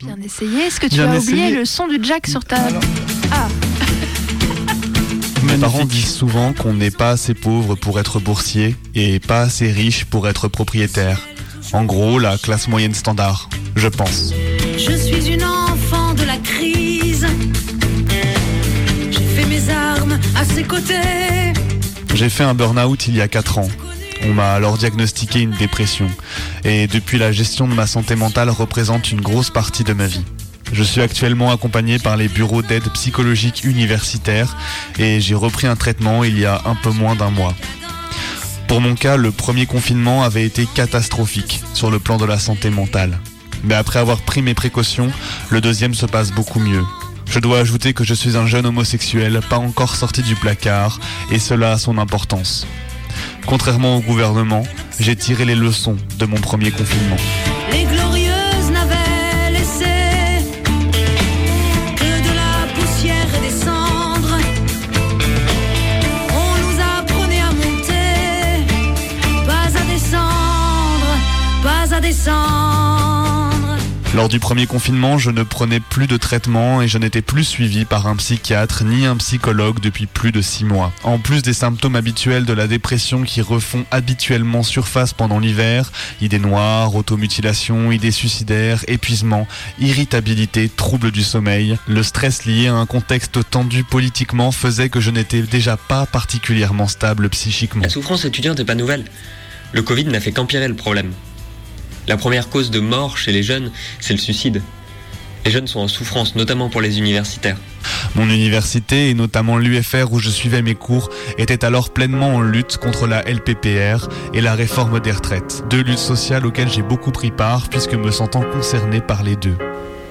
Bien essayé. Est-ce que tu as oublié le son du jack sur ta... Ah Mes parents disent souvent qu'on n'est pas assez pauvre pour être boursier et pas assez riche pour être propriétaire. En gros, la classe moyenne standard, je pense. Je suis une enfant de la crise. J'ai fait mes armes à ses côtés. J'ai fait un burn-out il y a 4 ans. On m'a alors diagnostiqué une dépression. Et depuis la gestion de ma santé mentale représente une grosse partie de ma vie. Je suis actuellement accompagné par les bureaux d'aide psychologique universitaire et j'ai repris un traitement il y a un peu moins d'un mois. Pour mon cas, le premier confinement avait été catastrophique sur le plan de la santé mentale. Mais après avoir pris mes précautions, le deuxième se passe beaucoup mieux. Je dois ajouter que je suis un jeune homosexuel, pas encore sorti du placard, et cela a son importance. Contrairement au gouvernement, j'ai tiré les leçons de mon premier confinement. Lors du premier confinement, je ne prenais plus de traitement et je n'étais plus suivi par un psychiatre ni un psychologue depuis plus de six mois. En plus des symptômes habituels de la dépression qui refont habituellement surface pendant l'hiver, idées noires, automutilation, idées suicidaires, épuisement, irritabilité, troubles du sommeil, le stress lié à un contexte tendu politiquement faisait que je n'étais déjà pas particulièrement stable psychiquement. La souffrance étudiante n'est pas nouvelle. Le Covid n'a fait qu'empirer le problème. La première cause de mort chez les jeunes, c'est le suicide. Les jeunes sont en souffrance, notamment pour les universitaires. Mon université, et notamment l'UFR où je suivais mes cours, était alors pleinement en lutte contre la LPPR et la réforme des retraites. Deux luttes sociales auxquelles j'ai beaucoup pris part puisque me sentant concerné par les deux.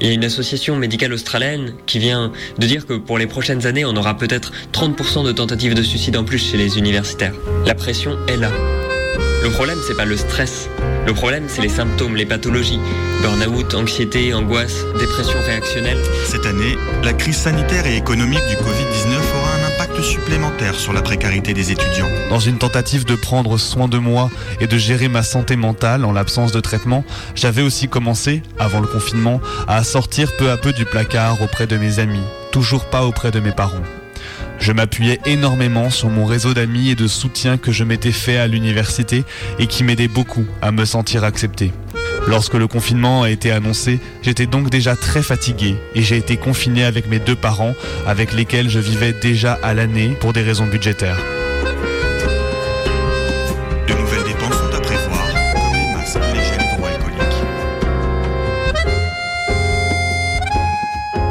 Il y a une association médicale australienne qui vient de dire que pour les prochaines années, on aura peut-être 30% de tentatives de suicide en plus chez les universitaires. La pression est là. Le problème, c'est pas le stress. Le problème, c'est les symptômes, les pathologies. Burn-out, anxiété, angoisse, dépression réactionnelle. Cette année, la crise sanitaire et économique du Covid-19 aura un impact supplémentaire sur la précarité des étudiants. Dans une tentative de prendre soin de moi et de gérer ma santé mentale en l'absence de traitement, j'avais aussi commencé, avant le confinement, à sortir peu à peu du placard auprès de mes amis, toujours pas auprès de mes parents. Je m'appuyais énormément sur mon réseau d'amis et de soutien que je m'étais fait à l'université et qui m'aidait beaucoup à me sentir accepté. Lorsque le confinement a été annoncé, j'étais donc déjà très fatigué et j'ai été confiné avec mes deux parents avec lesquels je vivais déjà à l'année pour des raisons budgétaires.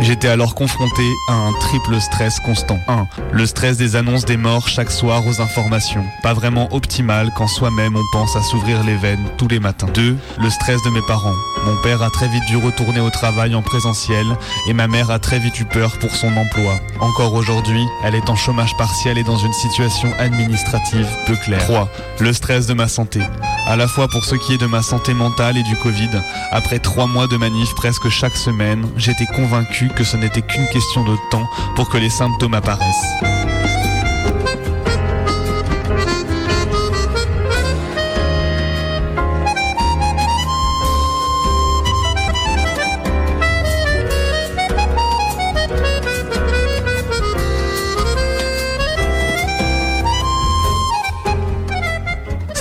J'étais alors confronté à un triple stress constant. 1. Le stress des annonces des morts chaque soir aux informations. Pas vraiment optimal quand soi-même on pense à s'ouvrir les veines tous les matins. 2. Le stress de mes parents. Mon père a très vite dû retourner au travail en présentiel et ma mère a très vite eu peur pour son emploi. Encore aujourd'hui, elle est en chômage partiel et dans une situation administrative peu claire. 3. Le stress de ma santé. À la fois pour ce qui est de ma santé mentale et du Covid, après trois mois de manif presque chaque semaine, j'étais convaincu que ce n'était qu'une question de temps pour que les symptômes apparaissent.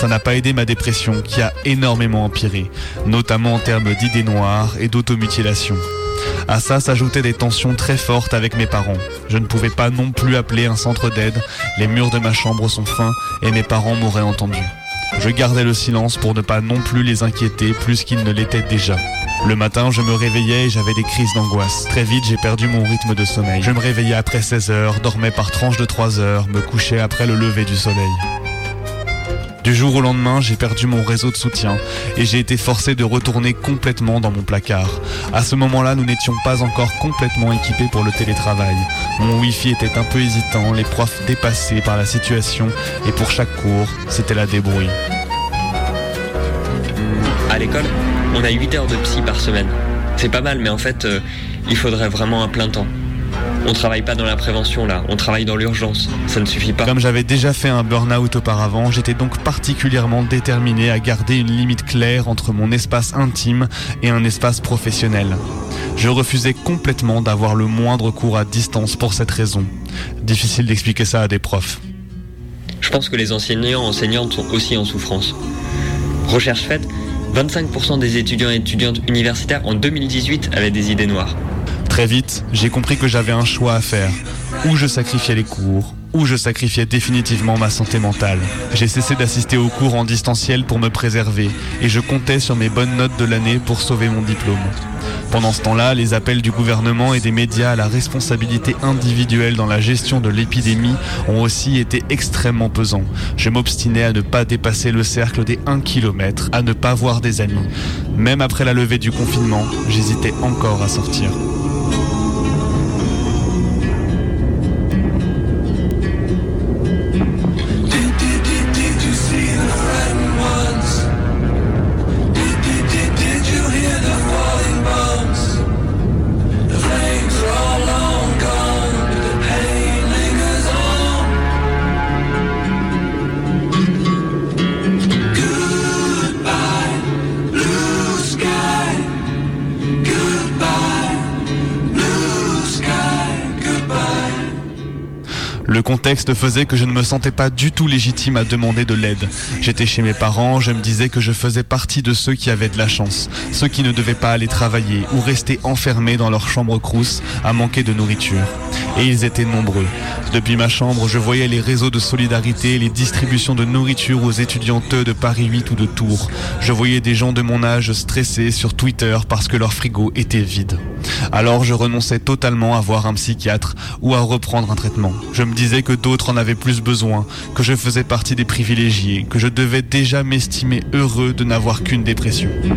Ça n'a pas aidé ma dépression qui a énormément empiré, notamment en termes d'idées noires et d'automutilation. À ça s'ajoutaient des tensions très fortes avec mes parents. Je ne pouvais pas non plus appeler un centre d'aide, les murs de ma chambre sont fins et mes parents m'auraient entendu. Je gardais le silence pour ne pas non plus les inquiéter plus qu'ils ne l'étaient déjà. Le matin, je me réveillais et j'avais des crises d'angoisse. Très vite, j'ai perdu mon rythme de sommeil. Je me réveillais après 16 heures, dormais par tranche de 3 heures, me couchais après le lever du soleil. Du jour au lendemain, j'ai perdu mon réseau de soutien et j'ai été forcé de retourner complètement dans mon placard. À ce moment-là, nous n'étions pas encore complètement équipés pour le télétravail. Mon Wi-Fi était un peu hésitant, les profs dépassés par la situation et pour chaque cours, c'était la débrouille. À l'école, on a 8 heures de psy par semaine. C'est pas mal, mais en fait, euh, il faudrait vraiment un plein temps. On travaille pas dans la prévention là, on travaille dans l'urgence. Ça ne suffit pas. Comme j'avais déjà fait un burn-out auparavant, j'étais donc particulièrement déterminé à garder une limite claire entre mon espace intime et un espace professionnel. Je refusais complètement d'avoir le moindre cours à distance pour cette raison. Difficile d'expliquer ça à des profs. Je pense que les enseignants enseignantes sont aussi en souffrance. Recherche faite, 25% des étudiants et étudiantes universitaires en 2018 avaient des idées noires. Très vite, j'ai compris que j'avais un choix à faire. Ou je sacrifiais les cours, ou je sacrifiais définitivement ma santé mentale. J'ai cessé d'assister aux cours en distanciel pour me préserver, et je comptais sur mes bonnes notes de l'année pour sauver mon diplôme. Pendant ce temps-là, les appels du gouvernement et des médias à la responsabilité individuelle dans la gestion de l'épidémie ont aussi été extrêmement pesants. Je m'obstinais à ne pas dépasser le cercle des 1 km, à ne pas voir des amis. Même après la levée du confinement, j'hésitais encore à sortir. Contexte faisait que je ne me sentais pas du tout légitime à demander de l'aide. J'étais chez mes parents, je me disais que je faisais partie de ceux qui avaient de la chance, ceux qui ne devaient pas aller travailler ou rester enfermés dans leur chambre crousse à manquer de nourriture. Et ils étaient nombreux. Depuis ma chambre, je voyais les réseaux de solidarité, les distributions de nourriture aux étudianteux de Paris 8 ou de Tours. Je voyais des gens de mon âge stressés sur Twitter parce que leur frigo était vide. Alors je renonçais totalement à voir un psychiatre ou à reprendre un traitement. Je me disais que d'autres en avaient plus besoin, que je faisais partie des privilégiés, que je devais déjà m'estimer heureux de n'avoir qu'une dépression. C'est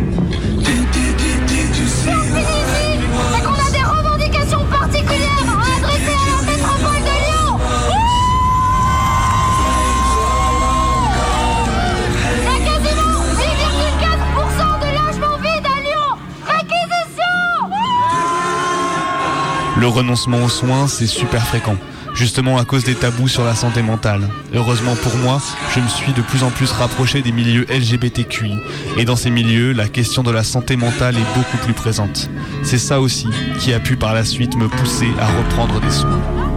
qu'on a des revendications particulières à adresser à la métropole de Lyon Il y a quasiment 8,4% de logements vides à Lyon Réquisition Le renoncement aux soins, c'est super fréquent. Justement à cause des tabous sur la santé mentale. Heureusement pour moi, je me suis de plus en plus rapproché des milieux LGBTQI. Et dans ces milieux, la question de la santé mentale est beaucoup plus présente. C'est ça aussi qui a pu par la suite me pousser à reprendre des soins.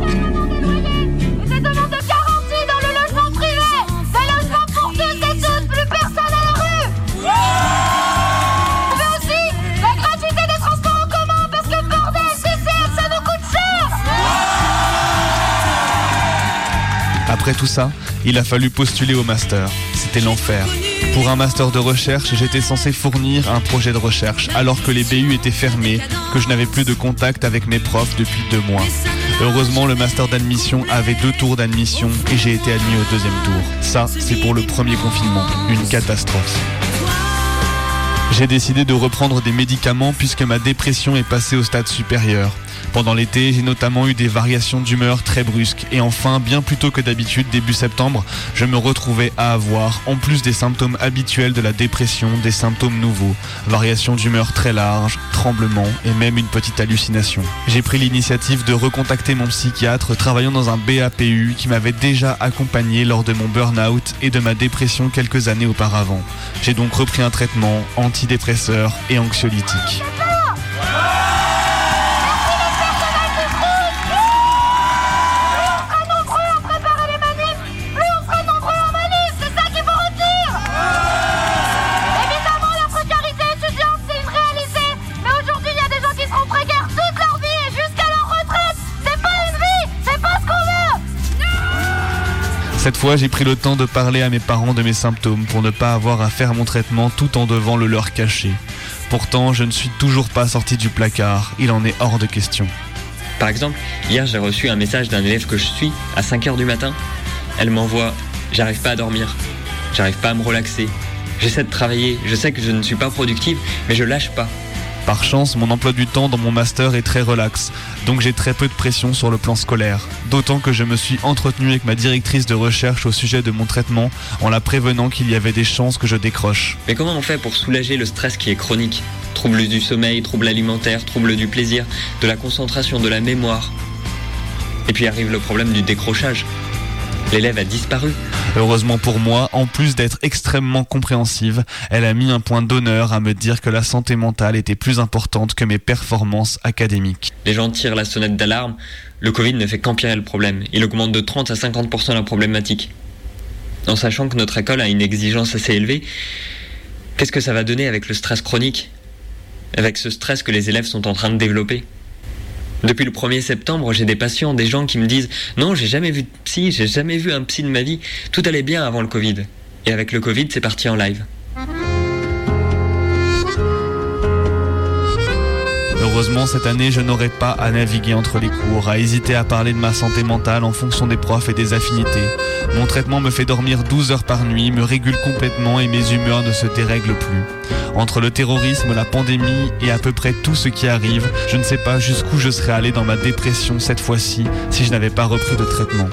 Après tout ça, il a fallu postuler au master. C'était l'enfer. Pour un master de recherche, j'étais censé fournir un projet de recherche alors que les BU étaient fermés, que je n'avais plus de contact avec mes profs depuis deux mois. Heureusement, le master d'admission avait deux tours d'admission et j'ai été admis au deuxième tour. Ça, c'est pour le premier confinement. Une catastrophe. J'ai décidé de reprendre des médicaments puisque ma dépression est passée au stade supérieur. Pendant l'été, j'ai notamment eu des variations d'humeur très brusques. Et enfin, bien plus tôt que d'habitude, début septembre, je me retrouvais à avoir, en plus des symptômes habituels de la dépression, des symptômes nouveaux. Variations d'humeur très larges, tremblements et même une petite hallucination. J'ai pris l'initiative de recontacter mon psychiatre travaillant dans un BAPU qui m'avait déjà accompagné lors de mon burn-out et de ma dépression quelques années auparavant. J'ai donc repris un traitement antidépresseur et anxiolytique. Cette fois, j'ai pris le temps de parler à mes parents de mes symptômes pour ne pas avoir à faire mon traitement tout en devant le leur cacher. Pourtant, je ne suis toujours pas sorti du placard, il en est hors de question. Par exemple, hier j'ai reçu un message d'un élève que je suis à 5h du matin. Elle m'envoie J'arrive pas à dormir, j'arrive pas à me relaxer. J'essaie de travailler, je sais que je ne suis pas productive, mais je lâche pas. Par chance, mon emploi du temps dans mon master est très relax, donc j'ai très peu de pression sur le plan scolaire. D'autant que je me suis entretenu avec ma directrice de recherche au sujet de mon traitement en la prévenant qu'il y avait des chances que je décroche. Mais comment on fait pour soulager le stress qui est chronique? Troubles du sommeil, troubles alimentaires, troubles du plaisir, de la concentration, de la mémoire. Et puis arrive le problème du décrochage. L'élève a disparu. Heureusement pour moi, en plus d'être extrêmement compréhensive, elle a mis un point d'honneur à me dire que la santé mentale était plus importante que mes performances académiques. Les gens tirent la sonnette d'alarme, le Covid ne fait qu'empirer le problème. Il augmente de 30 à 50% la problématique. En sachant que notre école a une exigence assez élevée, qu'est-ce que ça va donner avec le stress chronique? Avec ce stress que les élèves sont en train de développer? Depuis le 1er septembre, j'ai des patients, des gens qui me disent Non, j'ai jamais vu de psy, j'ai jamais vu un psy de ma vie. Tout allait bien avant le Covid. Et avec le Covid, c'est parti en live. Heureusement, cette année, je n'aurai pas à naviguer entre les cours, à hésiter à parler de ma santé mentale en fonction des profs et des affinités. Mon traitement me fait dormir 12 heures par nuit, me régule complètement et mes humeurs ne se dérèglent plus. Entre le terrorisme, la pandémie et à peu près tout ce qui arrive, je ne sais pas jusqu'où je serais allé dans ma dépression cette fois-ci si je n'avais pas repris de traitement.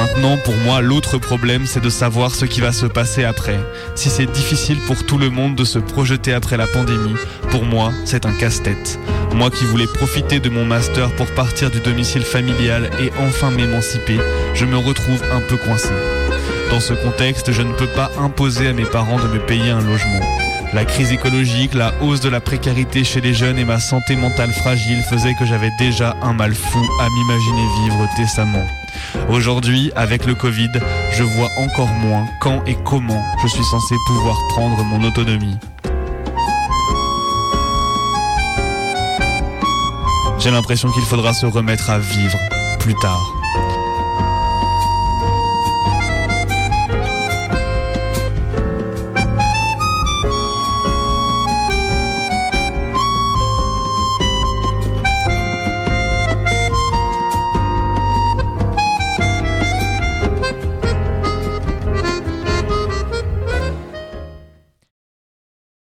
Maintenant, pour moi, l'autre problème, c'est de savoir ce qui va se passer après. Si c'est difficile pour tout le monde de se projeter après la pandémie, pour moi, c'est un casse-tête. Moi qui voulais profiter de mon master pour partir du domicile familial et enfin m'émanciper, je me retrouve un peu coincé. Dans ce contexte, je ne peux pas imposer à mes parents de me payer un logement. La crise écologique, la hausse de la précarité chez les jeunes et ma santé mentale fragile faisaient que j'avais déjà un mal fou à m'imaginer vivre décemment. Aujourd'hui, avec le Covid, je vois encore moins quand et comment je suis censé pouvoir prendre mon autonomie. J'ai l'impression qu'il faudra se remettre à vivre plus tard.